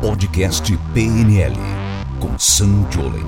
Podcast PNL com Sam Jolen.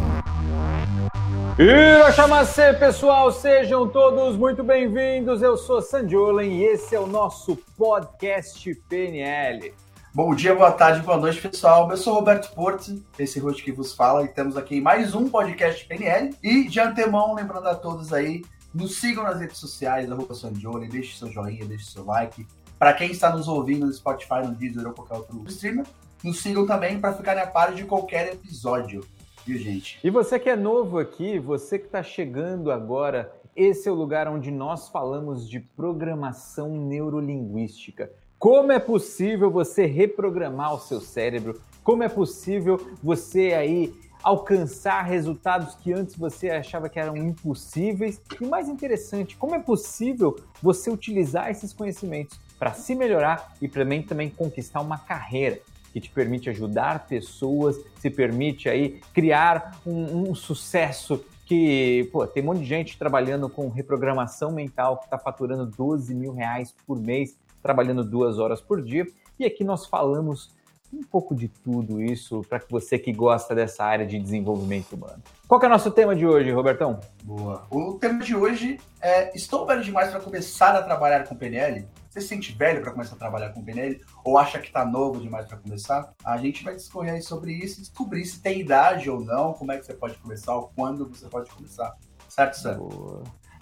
Irachamacê, pessoal, sejam todos muito bem-vindos. Eu sou Sam Jolen e esse é o nosso podcast PNL. Bom dia, boa tarde, boa noite, pessoal. Eu sou Roberto Porto, esse host que vos fala, e temos aqui mais um podcast PNL. E de antemão, lembrando a todos aí, nos sigam nas redes sociais, arroba Sanjoli, deixe seu joinha, deixe seu like. Para quem está nos ouvindo no Spotify, no Deezer ou qualquer outro streamer, nos sigam também para ficarem a par de qualquer episódio, viu, gente? E você que é novo aqui, você que está chegando agora, esse é o lugar onde nós falamos de programação neurolinguística. Como é possível você reprogramar o seu cérebro? Como é possível você aí alcançar resultados que antes você achava que eram impossíveis? E mais interessante, como é possível você utilizar esses conhecimentos para se melhorar e também também conquistar uma carreira? Que te permite ajudar pessoas, se permite aí criar um, um sucesso que, pô, tem um monte de gente trabalhando com reprogramação mental que está faturando 12 mil reais por mês, trabalhando duas horas por dia. E aqui nós falamos um pouco de tudo isso para você que gosta dessa área de desenvolvimento humano. Qual é o nosso tema de hoje, Robertão? Boa. O tema de hoje é: estou velho demais para começar a trabalhar com PNL? Você se sente velho para começar a trabalhar com PNL ou acha que está novo demais para começar? A gente vai discorrer sobre isso e descobrir se tem idade ou não, como é que você pode começar ou quando você pode começar. Certo, Sam?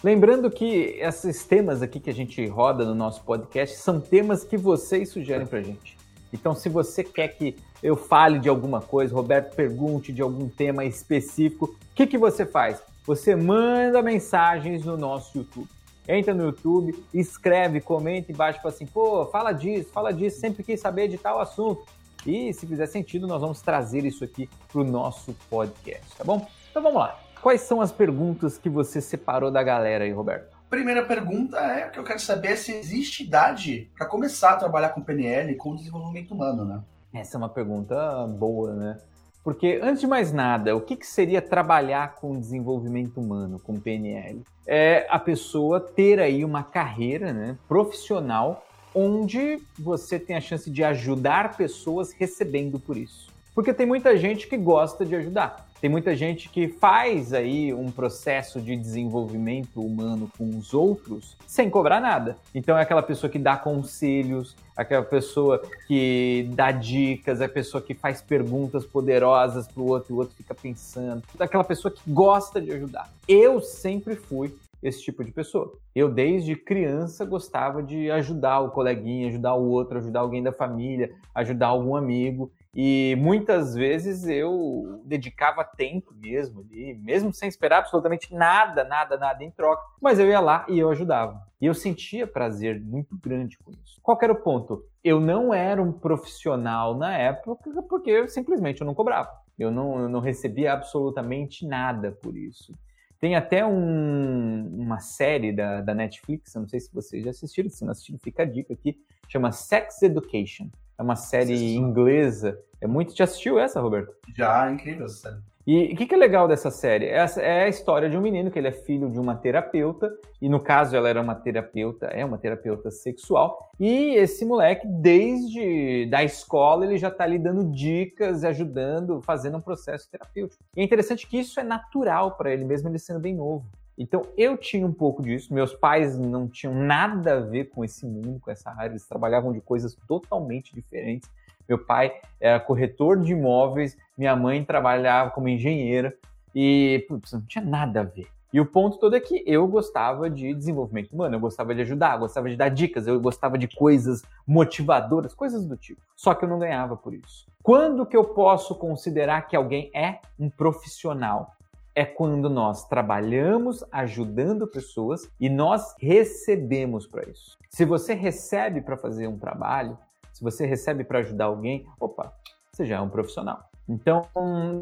Lembrando que esses temas aqui que a gente roda no nosso podcast são temas que vocês sugerem para gente. Então, se você quer que eu fale de alguma coisa, Roberto pergunte de algum tema específico, o que, que você faz? Você manda mensagens no nosso YouTube entra no YouTube, escreve, comenta embaixo, fala assim, pô, fala disso, fala disso, sempre quis saber de tal assunto. E se fizer sentido, nós vamos trazer isso aqui para o nosso podcast, tá bom? Então vamos lá. Quais são as perguntas que você separou da galera aí, Roberto? Primeira pergunta é que eu quero saber se existe idade para começar a trabalhar com PNL, com desenvolvimento humano, né? Essa é uma pergunta boa, né? Porque, antes de mais nada, o que, que seria trabalhar com desenvolvimento humano, com PNL? É a pessoa ter aí uma carreira né, profissional onde você tem a chance de ajudar pessoas recebendo por isso. Porque tem muita gente que gosta de ajudar. Tem muita gente que faz aí um processo de desenvolvimento humano com os outros sem cobrar nada. Então é aquela pessoa que dá conselhos, aquela pessoa que dá dicas, é a pessoa que faz perguntas poderosas para o outro e o outro fica pensando, aquela pessoa que gosta de ajudar. Eu sempre fui esse tipo de pessoa. Eu, desde criança, gostava de ajudar o coleguinha, ajudar o outro, ajudar alguém da família, ajudar algum amigo. E muitas vezes eu dedicava tempo mesmo ali, mesmo sem esperar absolutamente nada, nada, nada em troca. Mas eu ia lá e eu ajudava. E eu sentia prazer muito grande com isso. Qual era o ponto? Eu não era um profissional na época porque eu, simplesmente eu não cobrava. Eu não, eu não recebia absolutamente nada por isso. Tem até um, uma série da, da Netflix, não sei se vocês já assistiram, se não assistiram, fica a dica aqui, chama Sex Education. É uma série inglesa. É muito. Já assistiu essa, Roberto? Já, incrível essa série. E o que, que, é legal dessa série? Essa é a história de um menino que ele é filho de uma terapeuta, e no caso ela era uma terapeuta, é uma terapeuta sexual, e esse moleque, desde da escola, ele já está ali dando dicas, ajudando, fazendo um processo terapêutico. E é interessante que isso é natural para ele, mesmo ele sendo bem novo. Então eu tinha um pouco disso. Meus pais não tinham nada a ver com esse mundo, com essa área. Eles trabalhavam de coisas totalmente diferentes. Meu pai era corretor de imóveis, minha mãe trabalhava como engenheira e putz, não tinha nada a ver. E o ponto todo é que eu gostava de desenvolvimento humano, eu gostava de ajudar, eu gostava de dar dicas, eu gostava de coisas motivadoras, coisas do tipo. Só que eu não ganhava por isso. Quando que eu posso considerar que alguém é um profissional? É quando nós trabalhamos ajudando pessoas e nós recebemos para isso. Se você recebe para fazer um trabalho, se você recebe para ajudar alguém, opa, você já é um profissional. Então,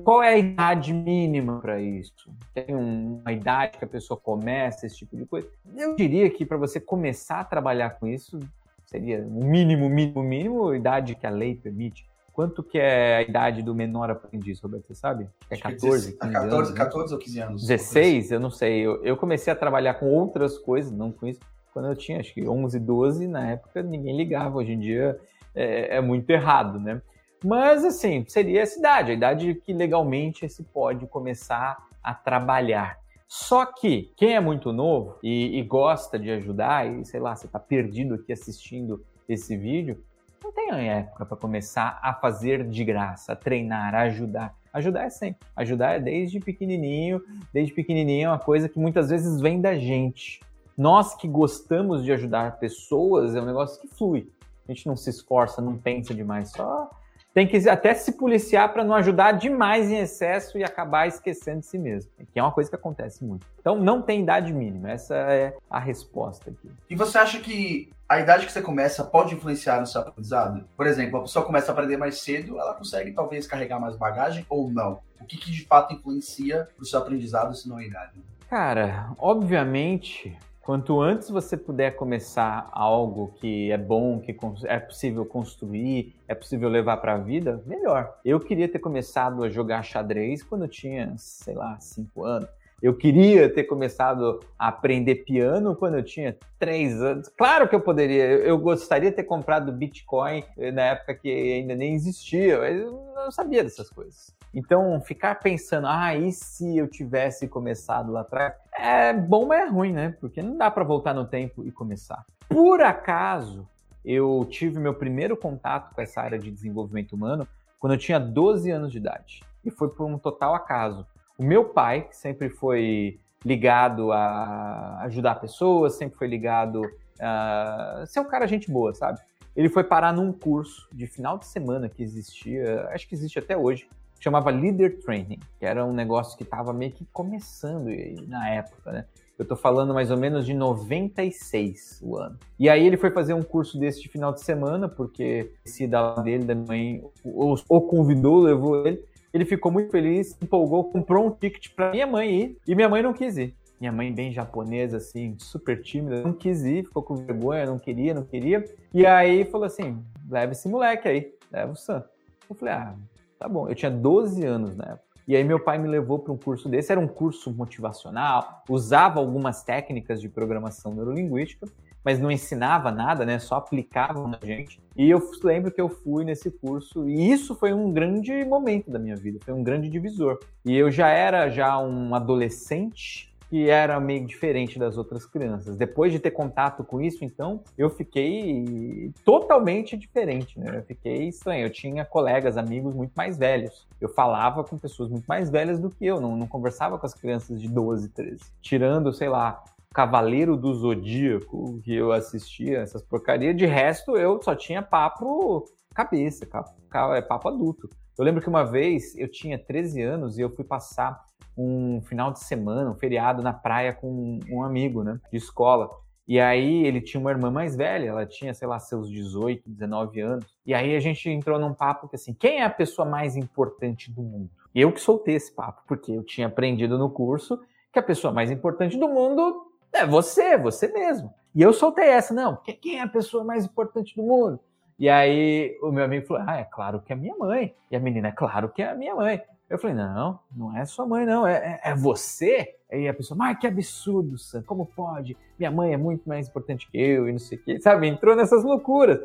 qual é a idade mínima para isso? Tem uma idade que a pessoa começa esse tipo de coisa? Eu diria que para você começar a trabalhar com isso, seria o mínimo, mínimo, mínimo, a idade que a lei permite. Quanto que é a idade do menor aprendiz, Roberto? Você sabe? É 14, 15 14, anos, 14 ou 15 anos. 16? Eu não sei. Eu, eu comecei a trabalhar com outras coisas, não com isso, quando eu tinha acho que 11, 12. Na época ninguém ligava. Hoje em dia é, é muito errado, né? Mas, assim, seria essa idade, a idade que legalmente se pode começar a trabalhar. Só que quem é muito novo e, e gosta de ajudar, e sei lá, você está perdido aqui assistindo esse vídeo, não tem época para começar a fazer de graça, a treinar, a ajudar. Ajudar é sempre. Ajudar é desde pequenininho. Desde pequenininho é uma coisa que muitas vezes vem da gente. Nós que gostamos de ajudar pessoas é um negócio que flui. A gente não se esforça, não pensa demais, só tem que até se policiar para não ajudar demais em excesso e acabar esquecendo de si mesmo, que é uma coisa que acontece muito. Então não tem idade mínima, essa é a resposta aqui. E você acha que a idade que você começa pode influenciar no seu aprendizado? Por exemplo, a pessoa começa a aprender mais cedo, ela consegue talvez carregar mais bagagem ou não? O que, que de fato influencia no seu aprendizado se não é a idade? Cara, obviamente Quanto antes você puder começar algo que é bom, que é possível construir, é possível levar para a vida, melhor. Eu queria ter começado a jogar xadrez quando eu tinha, sei lá, cinco anos. Eu queria ter começado a aprender piano quando eu tinha três anos. Claro que eu poderia, eu gostaria de ter comprado Bitcoin na época que ainda nem existia, mas eu não sabia dessas coisas. Então, ficar pensando, ah, e se eu tivesse começado lá atrás? É bom, mas é ruim, né? Porque não dá para voltar no tempo e começar. Por acaso, eu tive meu primeiro contato com essa área de desenvolvimento humano quando eu tinha 12 anos de idade. E foi por um total acaso. O meu pai, que sempre foi ligado a ajudar pessoas, sempre foi ligado a ser um cara gente boa, sabe? Ele foi parar num curso de final de semana que existia, acho que existe até hoje, chamava Leader Training, que era um negócio que estava meio que começando na época, né? Eu tô falando mais ou menos de 96 o ano. E aí ele foi fazer um curso desse de final de semana, porque esse da dele, da mãe, o convidou, levou ele. Ele ficou muito feliz, empolgou, comprou um ticket para minha mãe ir e minha mãe não quis ir. Minha mãe, bem japonesa, assim, super tímida, não quis ir, ficou com vergonha, não queria, não queria. E aí falou assim: leva esse moleque aí, leva o Sam. Eu falei: ah, tá bom. Eu tinha 12 anos na época. E aí meu pai me levou para um curso desse, era um curso motivacional, usava algumas técnicas de programação neurolinguística, mas não ensinava nada, né? Só aplicava na gente. E eu lembro que eu fui nesse curso e isso foi um grande momento da minha vida, foi um grande divisor. E eu já era já um adolescente que era meio diferente das outras crianças. Depois de ter contato com isso, então, eu fiquei totalmente diferente, né? Eu fiquei estranho. Eu tinha colegas, amigos muito mais velhos. Eu falava com pessoas muito mais velhas do que eu, não, não conversava com as crianças de 12, 13. Tirando, sei lá, Cavaleiro do Zodíaco, que eu assistia, essas porcarias. De resto, eu só tinha papo cabeça, papo, é papo adulto. Eu lembro que uma vez eu tinha 13 anos e eu fui passar um final de semana, um feriado na praia com um amigo, né, de escola. E aí ele tinha uma irmã mais velha, ela tinha, sei lá, seus 18, 19 anos. E aí a gente entrou num papo que assim, quem é a pessoa mais importante do mundo? Eu que soltei esse papo, porque eu tinha aprendido no curso que a pessoa mais importante do mundo é você, você mesmo. E eu soltei essa, não, quem é a pessoa mais importante do mundo? E aí o meu amigo falou, ah, é claro que é minha mãe. E a menina, é claro que é a minha mãe. Eu falei, não, não é sua mãe, não, é, é, é você. Aí a pessoa, mas que absurdo, Sam, como pode? Minha mãe é muito mais importante que eu e não sei o quê, sabe? Entrou nessas loucuras.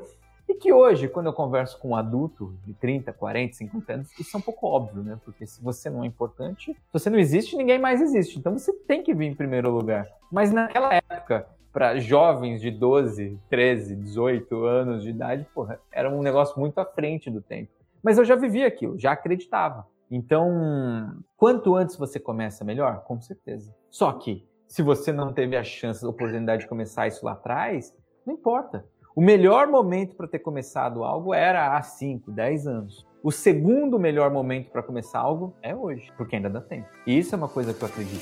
E que hoje, quando eu converso com um adulto de 30, 40, 50 anos, isso é um pouco óbvio, né? Porque se você não é importante, se você não existe, ninguém mais existe. Então você tem que vir em primeiro lugar. Mas naquela época, para jovens de 12, 13, 18 anos de idade, porra, era um negócio muito à frente do tempo. Mas eu já vivia aquilo, já acreditava. Então, quanto antes você começa, melhor? Com certeza. Só que, se você não teve a chance, a oportunidade de começar isso lá atrás, não importa. O melhor momento para ter começado algo era há 5, 10 anos. O segundo melhor momento para começar algo é hoje, porque ainda dá tempo. E isso é uma coisa que eu acredito.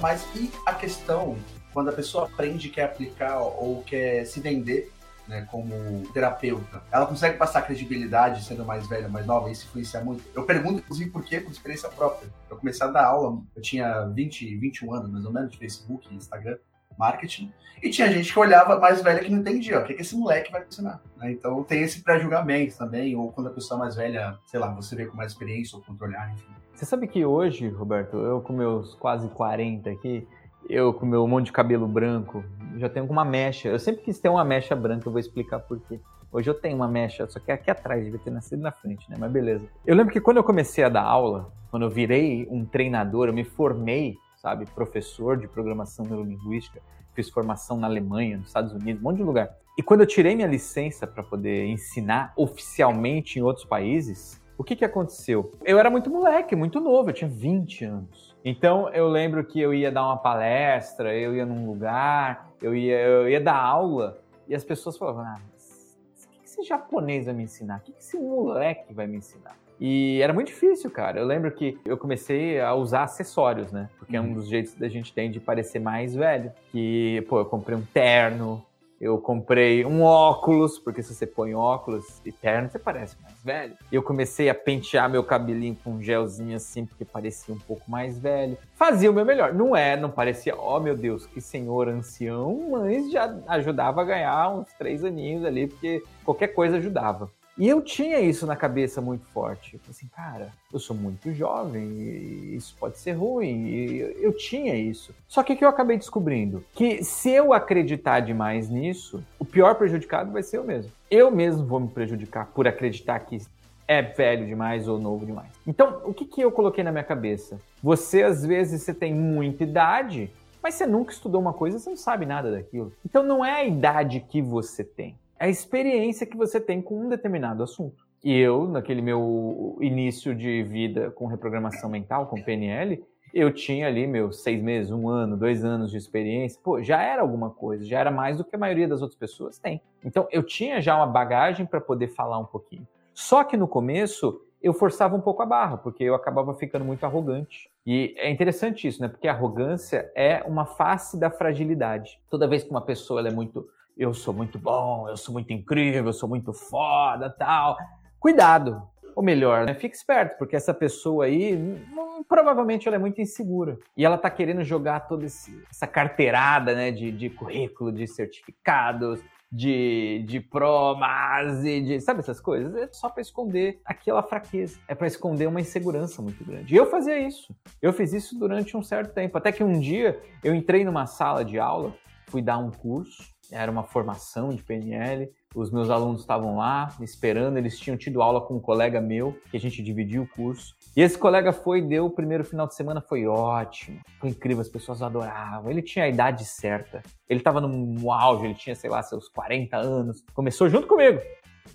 Mas e a questão quando a pessoa aprende, quer aplicar ou quer se vender né, como terapeuta, ela consegue passar credibilidade sendo mais velha, mais nova, isso influencia muito. Eu pergunto, inclusive, por quê? Por experiência própria. Eu comecei a dar aula, eu tinha 20, 21 anos, mais ou menos, de Facebook, Instagram, marketing, e tinha gente que olhava mais velha que não entendia, o que, que esse moleque vai ensinar. Né? Então tem esse pré-julgamento também, ou quando a pessoa mais velha, sei lá, você vê com mais experiência ou controlar, enfim Você sabe que hoje, Roberto, eu com meus quase 40 aqui, eu com meu monte de cabelo branco, já tenho uma mecha. Eu sempre quis ter uma mecha branca, eu vou explicar por quê. Hoje eu tenho uma mecha, só que aqui atrás, devia ter nascido na frente, né? Mas beleza. Eu lembro que quando eu comecei a dar aula, quando eu virei um treinador, eu me formei, sabe, professor de programação neurolinguística, fiz formação na Alemanha, nos Estados Unidos, um monte de lugar. E quando eu tirei minha licença para poder ensinar oficialmente em outros países, o que, que aconteceu? Eu era muito moleque, muito novo, eu tinha 20 anos. Então eu lembro que eu ia dar uma palestra, eu ia num lugar, eu ia, eu ia dar aula, e as pessoas falavam: ah, o que esse japonês vai me ensinar? O que esse moleque vai me ensinar? E era muito difícil, cara. Eu lembro que eu comecei a usar acessórios, né? Porque é um uhum. dos jeitos da gente tem de parecer mais velho. Que, pô, eu comprei um terno, eu comprei um óculos, porque se você põe óculos e terno, você parece mais velho. Eu comecei a pentear meu cabelinho com um gelzinho assim, porque parecia um pouco mais velho. Fazia o meu melhor. Não é, não parecia, ó oh, meu Deus, que senhor ancião, mas já ajudava a ganhar uns três aninhos ali, porque qualquer coisa ajudava. E eu tinha isso na cabeça muito forte. Eu falei assim, cara, eu sou muito jovem e isso pode ser ruim. E eu tinha isso. Só que o que eu acabei descobrindo? Que se eu acreditar demais nisso, o pior prejudicado vai ser eu mesmo. Eu mesmo vou me prejudicar por acreditar que é velho demais ou novo demais. Então, o que, que eu coloquei na minha cabeça? Você, às vezes, você tem muita idade, mas você nunca estudou uma coisa, você não sabe nada daquilo. Então, não é a idade que você tem a experiência que você tem com um determinado assunto. E eu, naquele meu início de vida com reprogramação mental, com PNL, eu tinha ali meus seis meses, um ano, dois anos de experiência. Pô, já era alguma coisa, já era mais do que a maioria das outras pessoas tem. Então, eu tinha já uma bagagem para poder falar um pouquinho. Só que no começo, eu forçava um pouco a barra, porque eu acabava ficando muito arrogante. E é interessante isso, né? Porque a arrogância é uma face da fragilidade. Toda vez que uma pessoa é muito eu sou muito bom, eu sou muito incrível, eu sou muito foda, tal. Cuidado, ou melhor, né? fique esperto, porque essa pessoa aí, hum, provavelmente ela é muito insegura. E ela tá querendo jogar toda essa carteirada, né, de, de currículo, de certificados, de, de promas e de. Sabe essas coisas? É só para esconder aquela fraqueza. É para esconder uma insegurança muito grande. E eu fazia isso. Eu fiz isso durante um certo tempo. Até que um dia eu entrei numa sala de aula, fui dar um curso era uma formação de PNL. Os meus alunos estavam lá esperando, eles tinham tido aula com um colega meu, que a gente dividiu o curso. E esse colega foi, deu o primeiro final de semana, foi ótimo, foi incrível, as pessoas adoravam. Ele tinha a idade certa, ele estava no auge, ele tinha, sei lá, seus 40 anos, começou junto comigo.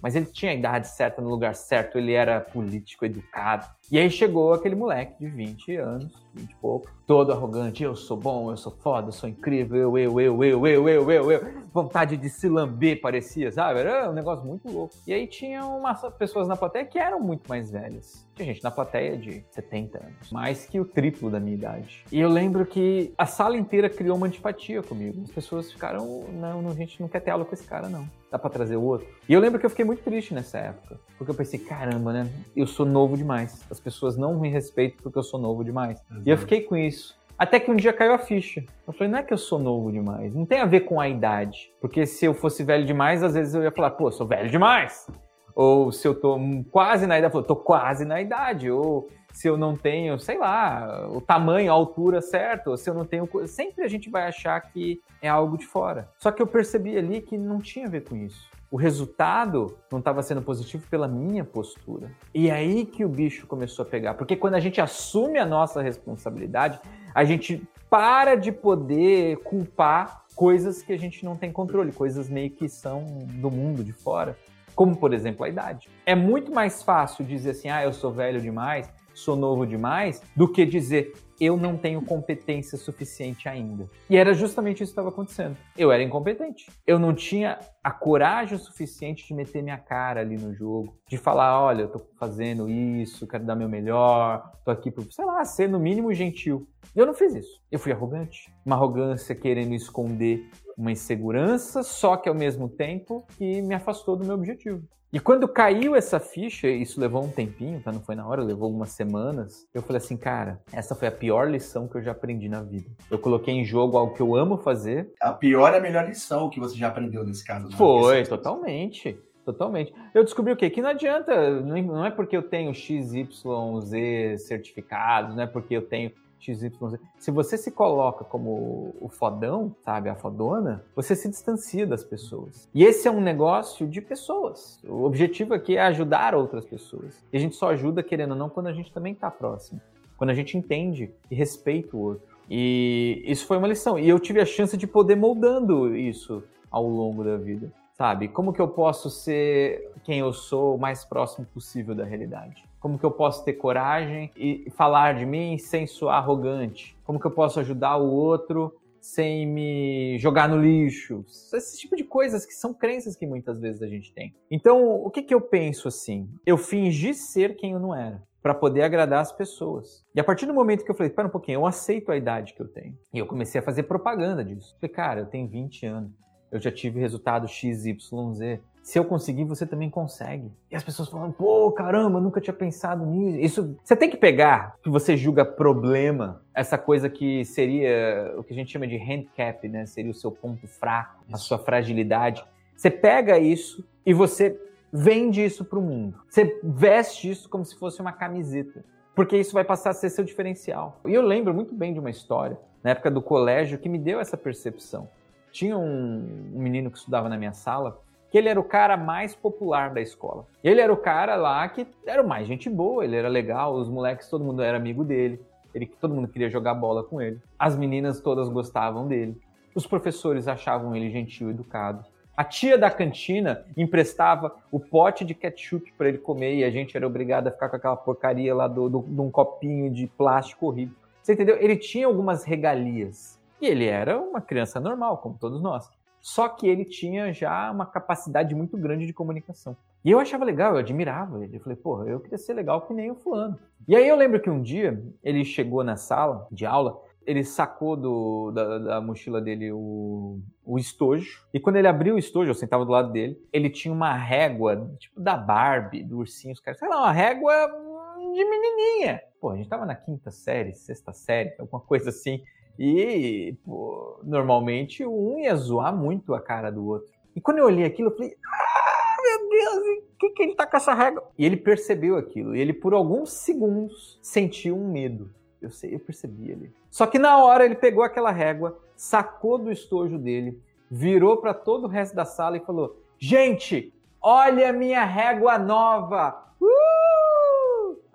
Mas ele tinha a idade certa no lugar certo, ele era político, educado. E aí chegou aquele moleque de 20 anos, 20 e pouco, todo arrogante, eu sou bom, eu sou foda, eu sou incrível, eu, eu, eu, eu, eu, eu, eu, eu. Vontade de se lamber parecia, sabe? Era um negócio muito louco. E aí tinha umas pessoas na plateia que eram muito mais velhas. Tinha gente na plateia de 70 anos, mais que o triplo da minha idade. E eu lembro que a sala inteira criou uma antipatia comigo. As pessoas ficaram, não, não a gente não quer ter aula com esse cara, não. Dá pra trazer o outro. E eu lembro que eu fiquei muito triste nessa época. Porque eu pensei, caramba, né? Eu sou novo demais. As pessoas não me respeitam porque eu sou novo demais. Exato. E eu fiquei com isso. Até que um dia caiu a ficha. Eu falei, não é que eu sou novo demais. Não tem a ver com a idade. Porque se eu fosse velho demais, às vezes eu ia falar, pô, eu sou velho demais. Ou se eu tô quase na idade, eu tô quase na idade. Ou se eu não tenho, sei lá, o tamanho, a altura certa, ou se eu não tenho. Sempre a gente vai achar que é algo de fora. Só que eu percebi ali que não tinha a ver com isso o resultado não estava sendo positivo pela minha postura. E é aí que o bicho começou a pegar. Porque quando a gente assume a nossa responsabilidade, a gente para de poder culpar coisas que a gente não tem controle, coisas meio que são do mundo de fora. Como, por exemplo, a idade. É muito mais fácil dizer assim, ah, eu sou velho demais, sou novo demais, do que dizer eu não tenho competência suficiente ainda. E era justamente isso que estava acontecendo. Eu era incompetente. Eu não tinha a coragem suficiente de meter minha cara ali no jogo, de falar, olha, eu tô fazendo isso, quero dar meu melhor, tô aqui por, sei lá, ser no mínimo gentil. Eu não fiz isso. Eu fui arrogante. Uma arrogância querendo esconder uma insegurança, só que ao mesmo tempo que me afastou do meu objetivo. E quando caiu essa ficha, isso levou um tempinho, tá? Não foi na hora, levou algumas semanas. Eu falei assim, cara, essa foi a pior lição que eu já aprendi na vida. Eu coloquei em jogo algo que eu amo fazer. A pior é a melhor lição que você já aprendeu nesse caso. Foi, totalmente. Totalmente. Eu descobri o quê? Que não adianta, não é porque eu tenho XYZ certificados, não é porque eu tenho XYZ. Se você se coloca como o fodão, sabe, a fodona, você se distancia das pessoas. E esse é um negócio de pessoas. O objetivo aqui é ajudar outras pessoas. E a gente só ajuda, querendo ou não, quando a gente também está próximo. Quando a gente entende e respeita o outro. E isso foi uma lição. E eu tive a chance de poder moldando isso ao longo da vida sabe? Como que eu posso ser quem eu sou o mais próximo possível da realidade? Como que eu posso ter coragem e falar de mim sem soar arrogante? Como que eu posso ajudar o outro sem me jogar no lixo? Esse tipo de coisas que são crenças que muitas vezes a gente tem. Então, o que que eu penso assim? Eu fingi ser quem eu não era para poder agradar as pessoas. E a partir do momento que eu falei, espera um pouquinho, eu aceito a idade que eu tenho. E eu comecei a fazer propaganda disso. Falei, cara, eu tenho 20 anos eu já tive resultado XYZ. Se eu conseguir, você também consegue. E as pessoas falam, pô, caramba, nunca tinha pensado nisso. Isso, você tem que pegar que você julga problema, essa coisa que seria o que a gente chama de handicap, né? Seria o seu ponto fraco, a sua fragilidade. Você pega isso e você vende isso para o mundo. Você veste isso como se fosse uma camiseta. Porque isso vai passar a ser seu diferencial. E eu lembro muito bem de uma história, na época do colégio, que me deu essa percepção tinha um, um menino que estudava na minha sala que ele era o cara mais popular da escola. Ele era o cara lá que era o mais gente boa, ele era legal, os moleques, todo mundo era amigo dele, ele, todo mundo queria jogar bola com ele. As meninas todas gostavam dele. Os professores achavam ele gentil, educado. A tia da cantina emprestava o pote de ketchup para ele comer e a gente era obrigado a ficar com aquela porcaria lá do, de um copinho de plástico horrível. Você entendeu? Ele tinha algumas regalias. Ele era uma criança normal, como todos nós. Só que ele tinha já uma capacidade muito grande de comunicação. E eu achava legal, eu admirava ele. Eu falei, porra, eu queria ser legal que nem o fulano. E aí eu lembro que um dia ele chegou na sala de aula, ele sacou do, da, da, mochila dele o, o estojo. E quando ele abriu o estojo, eu sentava do lado dele, ele tinha uma régua, tipo da Barbie, do ursinho, os caras, sei lá, uma régua de menininha. Pô, a gente tava na quinta série, sexta série, alguma coisa assim. E, pô, normalmente um ia zoar muito a cara do outro. E quando eu olhei aquilo, eu falei, ah, meu Deus, o que, que ele tá com essa régua? E ele percebeu aquilo. E ele, por alguns segundos, sentiu um medo. Eu sei, eu percebi ali. Só que na hora ele pegou aquela régua, sacou do estojo dele, virou para todo o resto da sala e falou: Gente, olha a minha régua nova!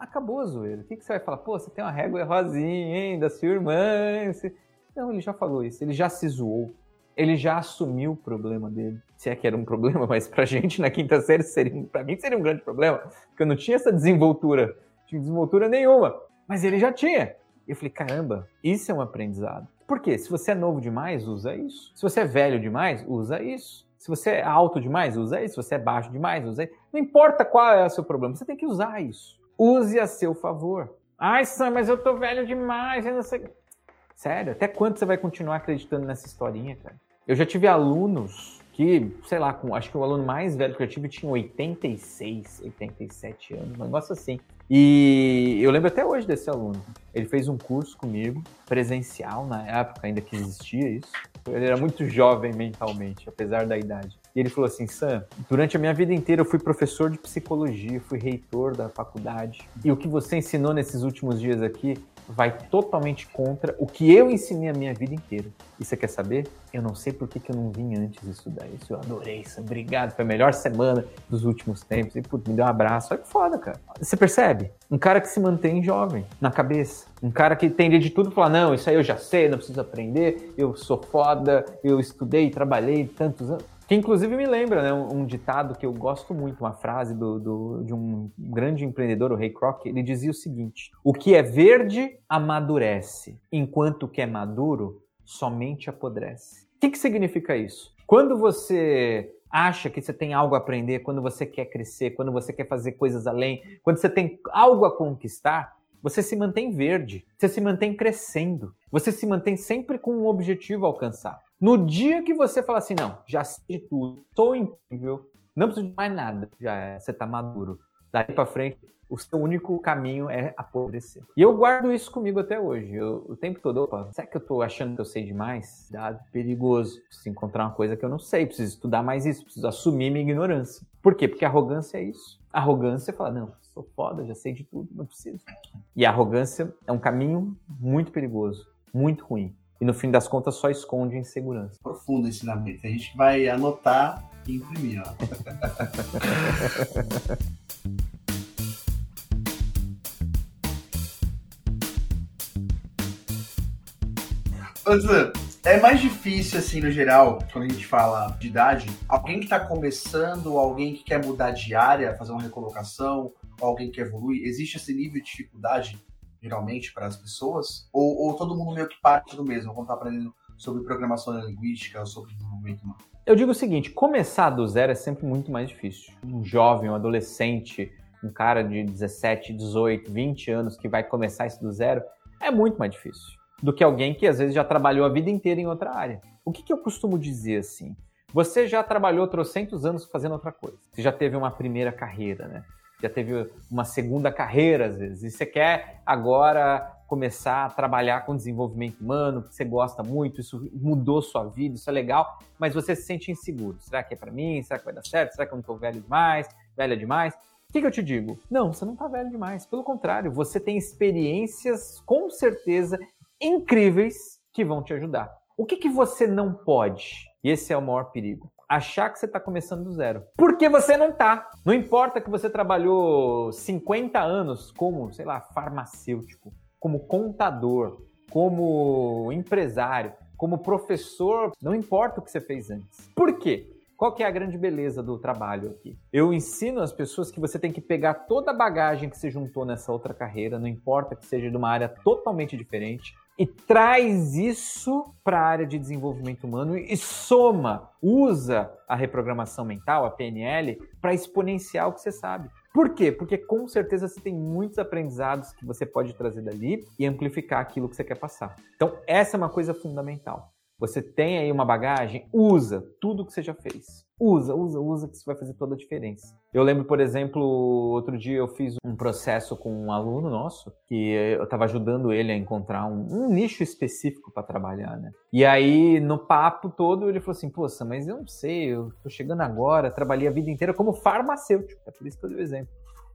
Acabou a zoeira. O que, que você vai falar? Pô, você tem uma régua rosinha, hein, da sua irmã. Você... Não, ele já falou isso, ele já se zoou. Ele já assumiu o problema dele. Se é que era um problema, mas pra gente na quinta série, seria, pra mim seria um grande problema, porque eu não tinha essa desenvoltura. Não tinha desenvoltura nenhuma. Mas ele já tinha. Eu falei, caramba, isso é um aprendizado. Por quê? Se você é novo demais, usa isso. Se você é velho demais, usa isso. Se você é alto demais, usa isso. Se você é baixo demais, usa isso. Não importa qual é o seu problema, você tem que usar isso use a seu favor. Ai, Sam, mas eu tô velho demais, eu não sei. Sério, até quando você vai continuar acreditando nessa historinha, cara? Eu já tive alunos que, sei lá, com, acho que o aluno mais velho que eu tive tinha 86, 87 anos, um negócio assim. E eu lembro até hoje desse aluno. Ele fez um curso comigo, presencial na época, ainda que existia isso. Ele era muito jovem mentalmente, apesar da idade. E ele falou assim: Sam, durante a minha vida inteira eu fui professor de psicologia, fui reitor da faculdade. E o que você ensinou nesses últimos dias aqui vai totalmente contra o que eu ensinei a minha vida inteira. E você quer saber? Eu não sei por que, que eu não vim antes estudar isso. Eu adorei isso. Obrigado. Foi a melhor semana dos últimos tempos. E putz, me deu um abraço. Olha que foda, cara. Você percebe? Um cara que se mantém jovem na cabeça. Um cara que tem de tudo e fala: não, isso aí eu já sei, não preciso aprender. Eu sou foda, eu estudei, trabalhei tantos anos. Que inclusive me lembra né, um, um, ditado que eu gosto muito, uma frase do, do, de um grande empreendedor, o Ray Kroc, ele dizia o seguinte: O que é verde amadurece, enquanto o que é maduro somente apodrece. O que, que significa isso? Quando você acha que você tem algo a aprender, quando você quer crescer, quando você quer fazer coisas além, quando você tem algo a conquistar, você se mantém verde, você se mantém crescendo, você se mantém sempre com um objetivo a alcançar. No dia que você fala assim, não, já sei de tudo, sou incrível, não preciso de mais nada, já é, você está maduro. Daí para frente, o seu único caminho é apodrecer. E eu guardo isso comigo até hoje. Eu, o tempo todo, opa, será que eu tô achando que eu sei demais? Dado perigoso. Preciso encontrar uma coisa que eu não sei, preciso estudar mais isso, preciso assumir minha ignorância. Por quê? Porque arrogância é isso. Arrogância é falar, não, sou foda, já sei de tudo, não preciso. E a arrogância é um caminho muito perigoso, muito ruim. E no fim das contas só esconde insegurança. Profundo ensinamento. A gente vai anotar e imprimir, ó. é mais difícil, assim, no geral, quando a gente fala de idade, alguém que está começando, alguém que quer mudar de área, fazer uma recolocação, alguém que evolui, existe esse nível de dificuldade, geralmente, para as pessoas? Ou, ou, todo mundo meio que parte do mesmo, quando está aprendendo sobre programação linguística, sobre desenvolvimento humano? Eu digo o seguinte, começar do zero é sempre muito mais difícil. Um jovem, um adolescente, um cara de 17, 18, 20 anos que vai começar isso do zero, é muito mais difícil do que alguém que às vezes já trabalhou a vida inteira em outra área. O que, que eu costumo dizer assim? Você já trabalhou trocentos anos fazendo outra coisa. Você já teve uma primeira carreira, né? Já teve uma segunda carreira, às vezes. E você quer agora começar a trabalhar com desenvolvimento humano, que você gosta muito, isso mudou sua vida, isso é legal, mas você se sente inseguro. Será que é para mim? Será que vai dar certo? Será que eu não estou velho demais? Velha demais? O que, que eu te digo? Não, você não está velho demais. Pelo contrário, você tem experiências com certeza incríveis que vão te ajudar. O que, que você não pode? E esse é o maior perigo. Achar que você está começando do zero. Porque você não está. Não importa que você trabalhou 50 anos como, sei lá, farmacêutico, como contador, como empresário, como professor, não importa o que você fez antes. Por quê? Qual que é a grande beleza do trabalho aqui? Eu ensino as pessoas que você tem que pegar toda a bagagem que você juntou nessa outra carreira, não importa que seja de uma área totalmente diferente, e traz isso para a área de desenvolvimento humano e soma, usa a reprogramação mental, a PNL, para exponenciar o que você sabe. Por quê? Porque com certeza você tem muitos aprendizados que você pode trazer dali e amplificar aquilo que você quer passar. Então, essa é uma coisa fundamental. Você tem aí uma bagagem, usa tudo que você já fez. Usa, usa, usa, que isso vai fazer toda a diferença. Eu lembro, por exemplo, outro dia eu fiz um processo com um aluno nosso, que eu estava ajudando ele a encontrar um, um nicho específico para trabalhar, né? E aí, no papo todo, ele falou assim: Poxa, mas eu não sei, eu tô chegando agora, trabalhei a vida inteira como farmacêutico. É por isso que eu dei o exemplo.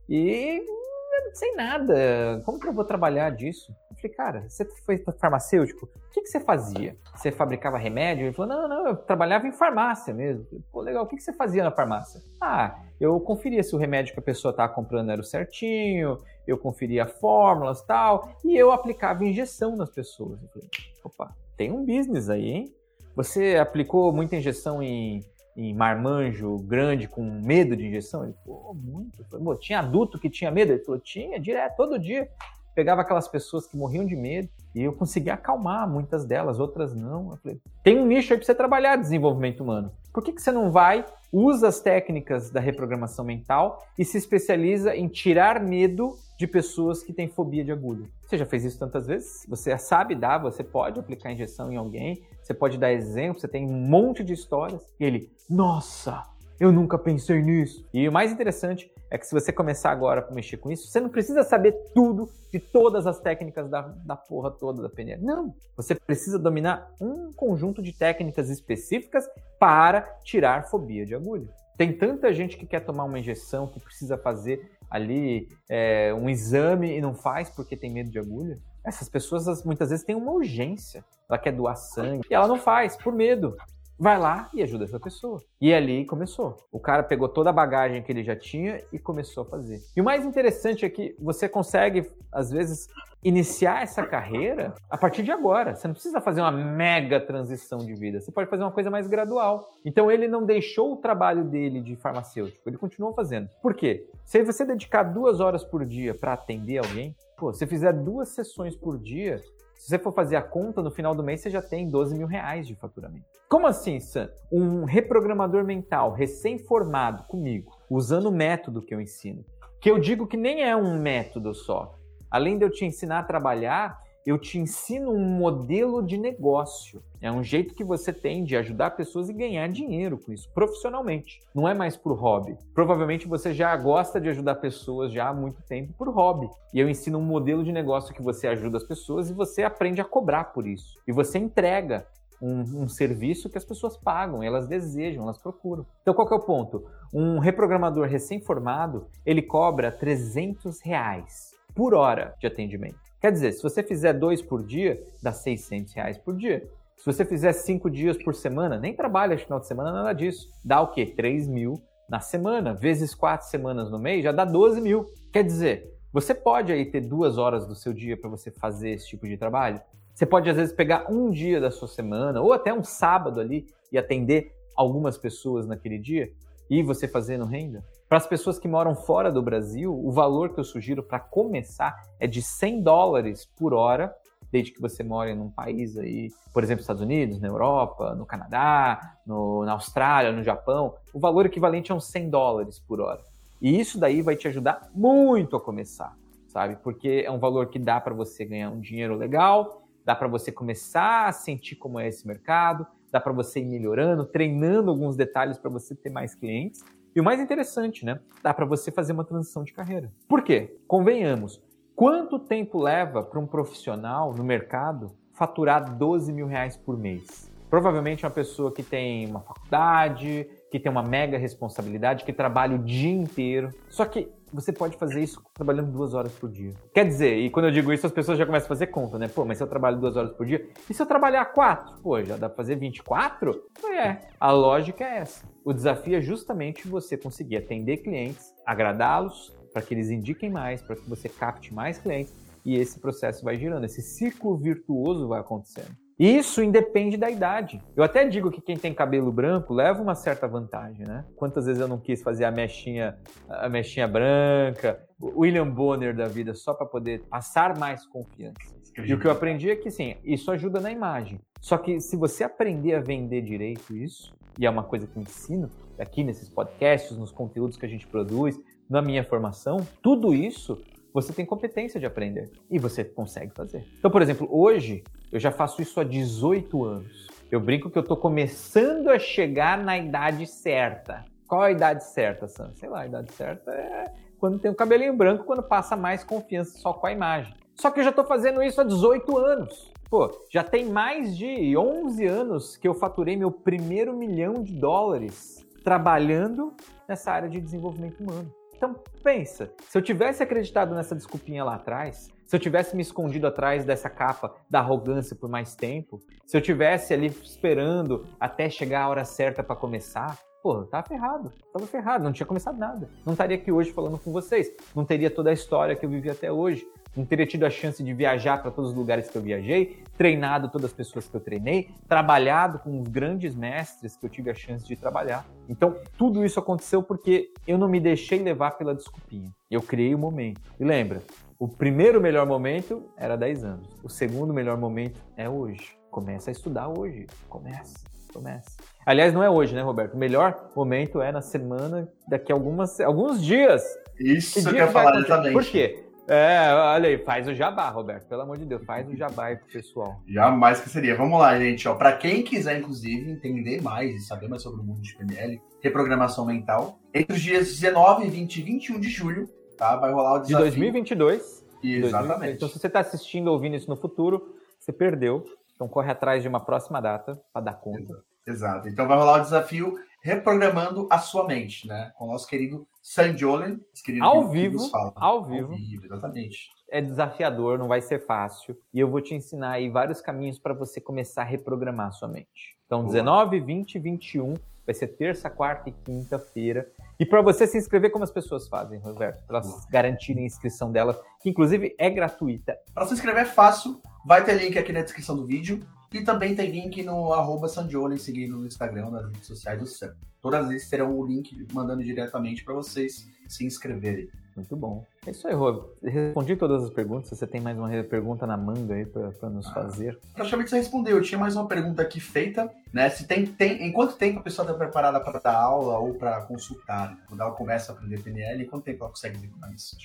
E eu não sei nada, como que eu vou trabalhar disso? Eu falei, cara, você foi farmacêutico? O que, que você fazia? Você fabricava remédio? Ele falou, não, não, eu trabalhava em farmácia mesmo. falei, Pô, legal, o que, que você fazia na farmácia? Ah, eu conferia se o remédio que a pessoa estava comprando era o certinho, eu conferia fórmulas tal, e eu aplicava injeção nas pessoas. Eu falei, opa, tem um business aí, hein? Você aplicou muita injeção em em marmanjo grande com medo de injeção? Ele falou, muito. Falei, tinha adulto que tinha medo? Ele falou, tinha, direto, todo dia. Pegava aquelas pessoas que morriam de medo e eu conseguia acalmar muitas delas, outras não. Eu falei, tem um nicho aí para você trabalhar desenvolvimento humano. Por que, que você não vai, usa as técnicas da reprogramação mental e se especializa em tirar medo de pessoas que têm fobia de agulha? Você já fez isso tantas vezes? Você sabe dar, você pode aplicar injeção em alguém, você pode dar exemplo, você tem um monte de histórias. E ele, nossa, eu nunca pensei nisso. E o mais interessante é que se você começar agora a mexer com isso, você não precisa saber tudo de todas as técnicas da, da porra toda da PNL. Não. Você precisa dominar um conjunto de técnicas específicas para tirar fobia de agulha. Tem tanta gente que quer tomar uma injeção, que precisa fazer ali é, um exame e não faz porque tem medo de agulha. Essas pessoas muitas vezes têm uma urgência. Ela quer doar sangue e ela não faz por medo. Vai lá e ajuda essa pessoa. E ali começou. O cara pegou toda a bagagem que ele já tinha e começou a fazer. E o mais interessante é que você consegue, às vezes, iniciar essa carreira a partir de agora. Você não precisa fazer uma mega transição de vida. Você pode fazer uma coisa mais gradual. Então ele não deixou o trabalho dele de farmacêutico, ele continuou fazendo. Por quê? Se você dedicar duas horas por dia para atender alguém, Pô, se fizer duas sessões por dia, se você for fazer a conta, no final do mês você já tem 12 mil reais de faturamento. Como assim, Sam? Um reprogramador mental recém-formado comigo, usando o método que eu ensino, que eu digo que nem é um método só. Além de eu te ensinar a trabalhar, eu te ensino um modelo de negócio. É um jeito que você tem de ajudar pessoas e ganhar dinheiro com isso, profissionalmente. Não é mais por hobby. Provavelmente você já gosta de ajudar pessoas já há muito tempo por hobby. E eu ensino um modelo de negócio que você ajuda as pessoas e você aprende a cobrar por isso. E você entrega um, um, serviço que as pessoas pagam, elas desejam, elas procuram. Então, qual é o ponto? Um reprogramador recém-formado, ele cobra 300 reais por hora de atendimento. Quer dizer, se você fizer dois por dia, dá 600 reais por dia. Se você fizer cinco dias por semana, nem trabalha final de semana, nada disso. Dá o quê? 3 mil na semana, vezes quatro semanas no mês, já dá 12 mil. Quer dizer, você pode aí ter duas horas do seu dia para você fazer esse tipo de trabalho. Você pode, às vezes, pegar um dia da sua semana, ou até um sábado ali, e atender algumas pessoas naquele dia, e você fazendo renda. Para as pessoas que moram fora do Brasil, o valor que eu sugiro para começar é de 100 dólares por hora, desde que você mora em um país aí, por exemplo, Estados Unidos, na Europa, no Canadá, no, na Austrália, no Japão, o valor equivalente a uns 100 dólares por hora. E isso daí vai te ajudar muito a começar, sabe? Porque é um valor que dá para você ganhar um dinheiro legal, dá para você começar a sentir como é esse mercado, dá para você ir melhorando, treinando alguns detalhes para você ter mais clientes e o mais interessante, né? Dá para você fazer uma transição de carreira. Por quê? Convenhamos. Quanto tempo leva para um profissional no mercado faturar 12 mil reais por mês? Provavelmente uma pessoa que tem uma faculdade, que tem uma mega responsabilidade, que trabalha o dia inteiro. Só que você pode fazer isso trabalhando duas horas por dia. Quer dizer, e quando eu digo isso, as pessoas já começam a fazer conta, né? Pô, mas se eu trabalho duas horas por dia, e se eu trabalhar quatro? Pô, já dá pra fazer 24? É, a lógica é essa. O desafio é justamente você conseguir atender clientes, agradá-los, para que eles indiquem mais, para que você capte mais clientes, e esse processo vai girando, esse ciclo virtuoso vai acontecendo. Isso independe da idade. Eu até digo que quem tem cabelo branco leva uma certa vantagem, né? Quantas vezes eu não quis fazer a mechinha, a mechinha branca, William Bonner da vida só para poder passar mais confiança. E o que eu aprendi é que sim, isso ajuda na imagem. Só que se você aprender a vender direito isso, e é uma coisa que eu ensino aqui nesses podcasts, nos conteúdos que a gente produz, na minha formação, tudo isso você tem competência de aprender e você consegue fazer. Então, por exemplo, hoje eu já faço isso há 18 anos. Eu brinco que eu estou começando a chegar na idade certa. Qual a idade certa, Sam? Sei lá, a idade certa é quando tem o cabelinho branco, quando passa mais confiança só com a imagem. Só que eu já estou fazendo isso há 18 anos. Pô, já tem mais de 11 anos que eu faturei meu primeiro milhão de dólares trabalhando nessa área de desenvolvimento humano. Então pensa, se eu tivesse acreditado nessa desculpinha lá atrás, se eu tivesse me escondido atrás dessa capa da arrogância por mais tempo, se eu tivesse ali esperando até chegar a hora certa para começar, pô, tava ferrado, tava ferrado, não tinha começado nada. Não estaria aqui hoje falando com vocês, não teria toda a história que eu vivi até hoje, não teria tido a chance de viajar para todos os lugares que eu viajei, treinado todas as pessoas que eu treinei, trabalhado com os grandes mestres que eu tive a chance de trabalhar. Então, tudo isso aconteceu porque eu não me deixei levar pela desculpinha. Eu criei o momento. E lembra, o primeiro melhor momento era 10 anos. O segundo melhor momento é hoje. Começa a estudar hoje. Começa, começa. Aliás, não é hoje, né, Roberto? O melhor momento é na semana, daqui a algumas, alguns dias. Isso que, eu ia falar exatamente. Por quê? É, olha aí, faz o jabá, Roberto. Pelo amor de Deus, faz o jabá aí pro pessoal. Jamais que seria. Vamos lá, gente. Ó, para quem quiser, inclusive, entender mais e saber mais sobre o mundo de PNL, reprogramação mental, entre os dias 19, 20 e 21 de julho, tá? Vai rolar o desafio. De 2022. Exatamente. 2022. Então, se você está assistindo ou ouvindo isso no futuro, você perdeu. Então, corre atrás de uma próxima data para dar conta. Exato. Então, vai rolar o desafio reprogramando a sua mente, né? Com o nosso querido Sanjolen, ao vivo, ao vivo, ao vivo, exatamente. É desafiador, não vai ser fácil, e eu vou te ensinar aí vários caminhos para você começar a reprogramar a sua mente. Então, Boa. 19, 20 e 21 vai ser terça, quarta e quinta-feira. E para você se inscrever, como as pessoas fazem, Roberto? Para elas garantirem a inscrição delas, que inclusive é gratuita. Para se inscrever é fácil, vai ter link aqui na descrição do vídeo. E também tem link no arroba Sandiola, seguindo no Instagram, nas redes sociais do Sam. Todas eles terão o link mandando diretamente para vocês se inscreverem. Muito bom. É isso aí, Rob. Respondi todas as perguntas. Você tem mais uma pergunta na manga aí para nos ah, fazer? Praticamente você respondeu. Eu tinha mais uma pergunta aqui feita, né? Se tem, tem, em quanto tempo a pessoa está preparada para dar aula ou para consultar? Né? Quando ela começa a aprender PNL, em quanto tempo ela consegue executar isso?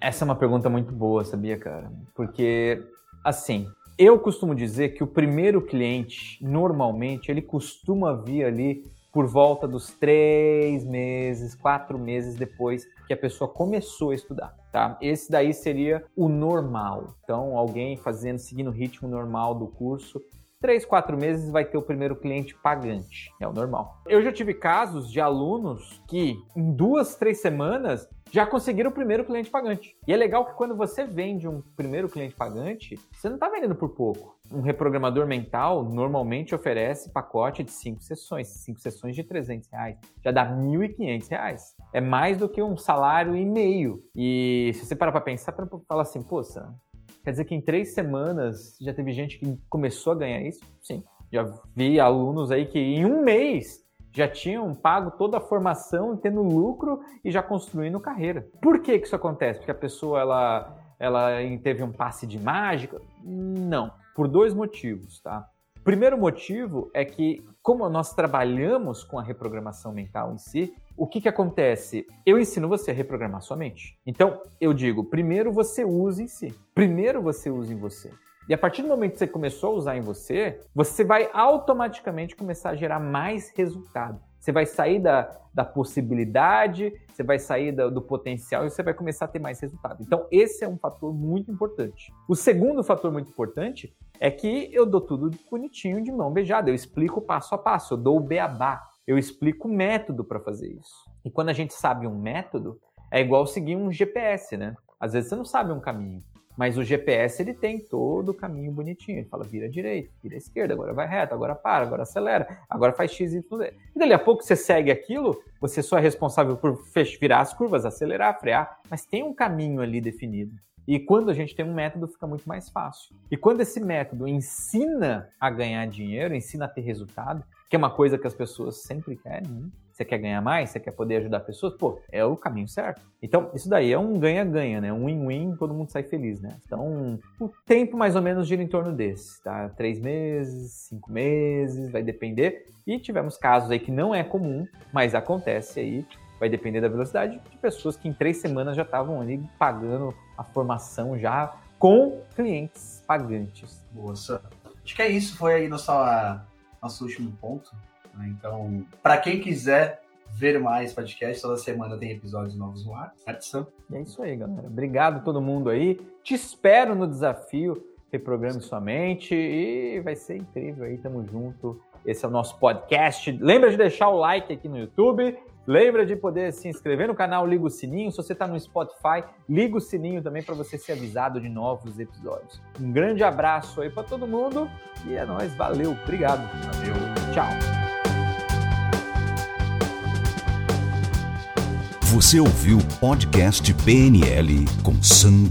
Essa é uma pergunta muito boa, sabia, cara? Porque Assim, eu costumo dizer que o primeiro cliente, normalmente, ele costuma vir ali por volta dos três meses, quatro meses depois que a pessoa começou a estudar, tá? Esse daí seria o normal. Então, alguém fazendo, seguindo o ritmo normal do curso, três, quatro meses vai ter o primeiro cliente pagante. É o normal. Eu já tive casos de alunos que em duas, três semanas já conseguiram o primeiro cliente pagante. E é legal que quando você vende um primeiro cliente pagante, você não está vendendo por pouco. Um reprogramador mental normalmente oferece pacote de cinco sessões, cinco sessões de 300 reais, já dá 1.500 reais. É mais do que um salário e meio. E se você parar para pensar, para falar assim, poxa, quer dizer que em três semanas já teve gente que começou a ganhar isso? Sim. Já vi alunos aí que em um mês já tinham pago toda a formação, tendo lucro e já construindo carreira. Por que, que isso acontece? Porque a pessoa ela, ela teve um passe de mágica? Não, por dois motivos, tá? Primeiro motivo é que, como nós trabalhamos com a reprogramação mental em si, o que, que acontece? Eu ensino você a reprogramar sua mente. Então, eu digo, primeiro você usa em si. Primeiro você usa em você. E a partir do momento que você começou a usar em você, você vai automaticamente começar a gerar mais resultado. Você vai sair da, da possibilidade, você vai sair do, do potencial e você vai começar a ter mais resultado. Então, esse é um fator muito importante. O segundo fator muito importante é que eu dou tudo bonitinho de mão beijada. Eu explico passo a passo, eu dou o beabá, eu explico o método para fazer isso. E quando a gente sabe um método, é igual seguir um GPS, né? Às vezes você não sabe um caminho. Mas o GPS ele tem todo o caminho bonitinho. Ele fala vira direita, vira esquerda, agora vai reto, agora para, agora acelera, agora faz X, Y, Z. E dali a pouco você segue aquilo, você só é responsável por virar as curvas, acelerar, frear, mas tem um caminho ali definido. E quando a gente tem um método, fica muito mais fácil. E quando esse método ensina a ganhar dinheiro, ensina a ter resultado, que é uma coisa que as pessoas sempre querem, né? você quer ganhar mais, você quer poder ajudar pessoas, pô, é o caminho certo. Então, isso daí é um ganha-ganha, né? Um win-win, todo mundo sai feliz, né? Então, o tempo mais ou menos gira em torno desse, tá? Três meses, cinco meses, vai depender. E tivemos casos aí que não é comum, mas acontece aí, vai depender da velocidade, de pessoas que em três semanas já estavam ali pagando a formação já com clientes pagantes. Nossa, acho que é isso, foi aí nossa, nosso último ponto. Né? Então, para quem quiser ver mais podcast, toda semana tem episódios novos no ar, certo, E é isso aí, galera. Obrigado a todo mundo aí. Te espero no desafio Reprograme Sua Mente e vai ser incrível aí, tamo junto. Esse é o nosso podcast. Lembra de deixar o like aqui no YouTube. Lembra de poder se inscrever no canal, liga o sininho. Se você está no Spotify, liga o sininho também para você ser avisado de novos episódios. Um grande abraço aí para todo mundo e é nóis. Valeu, obrigado. Valeu. Tchau. Você ouviu o podcast PNL com Sam.